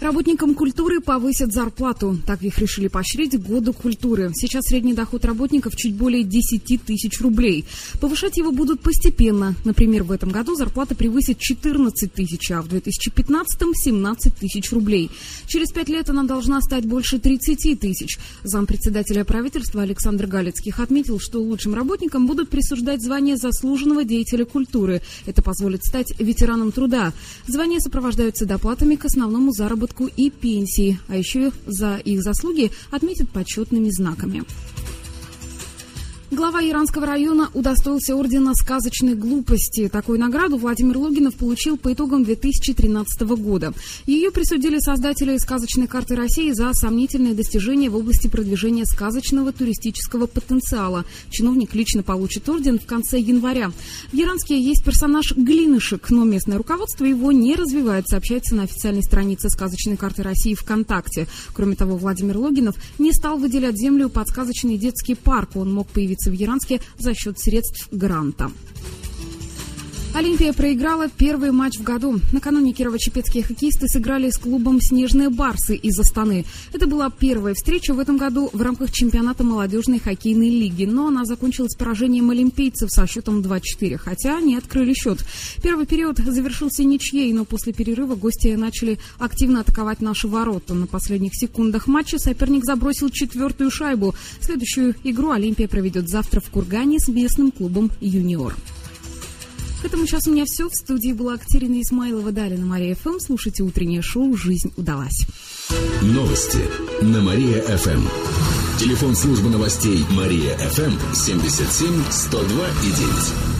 Работникам культуры повысят зарплату. Так их решили поощрить году культуры. Сейчас средний доход работников чуть более 10 тысяч рублей. Повышать его будут постепенно. Например, в этом году зарплата превысит 14 тысяч, а в 2015-м 17 тысяч рублей. Через пять лет она должна стать больше 30 тысяч. Зампредседателя правительства Александр Галицких отметил, что лучшим работникам будут присуждать звание заслуженного деятеля культуры. Это позволит стать ветераном труда. Звания сопровождаются доплатами к основному заработку заработку и пенсии, а еще за их заслуги отметят почетными знаками. Глава Иранского района удостоился ордена сказочной глупости. Такую награду Владимир Логинов получил по итогам 2013 года. Ее присудили создатели сказочной карты России за сомнительные достижения в области продвижения сказочного туристического потенциала. Чиновник лично получит орден в конце января. В Яранске есть персонаж Глинышек, но местное руководство его не развивает, сообщается на официальной странице сказочной карты России ВКонтакте. Кроме того, Владимир Логинов не стал выделять землю под сказочный детский парк. Он мог появиться находится в Яранске за счет средств гранта. Олимпия проиграла первый матч в году. Накануне кирово-чепецкие хоккеисты сыграли с клубом «Снежные барсы» из Астаны. Это была первая встреча в этом году в рамках чемпионата молодежной хоккейной лиги, но она закончилась поражением олимпийцев со счетом 2-4, хотя они открыли счет. Первый период завершился ничьей, но после перерыва гости начали активно атаковать наши ворота. На последних секундах матча соперник забросил четвертую шайбу. Следующую игру Олимпия проведет завтра в Кургане с местным клубом «Юниор». К этому сейчас у меня все. В студии была Катерина Исмайлова, далее Мария ФМ. Слушайте утреннее шоу «Жизнь удалась». Новости на Мария-ФМ. Телефон службы новостей Мария-ФМ 77 102 и 9.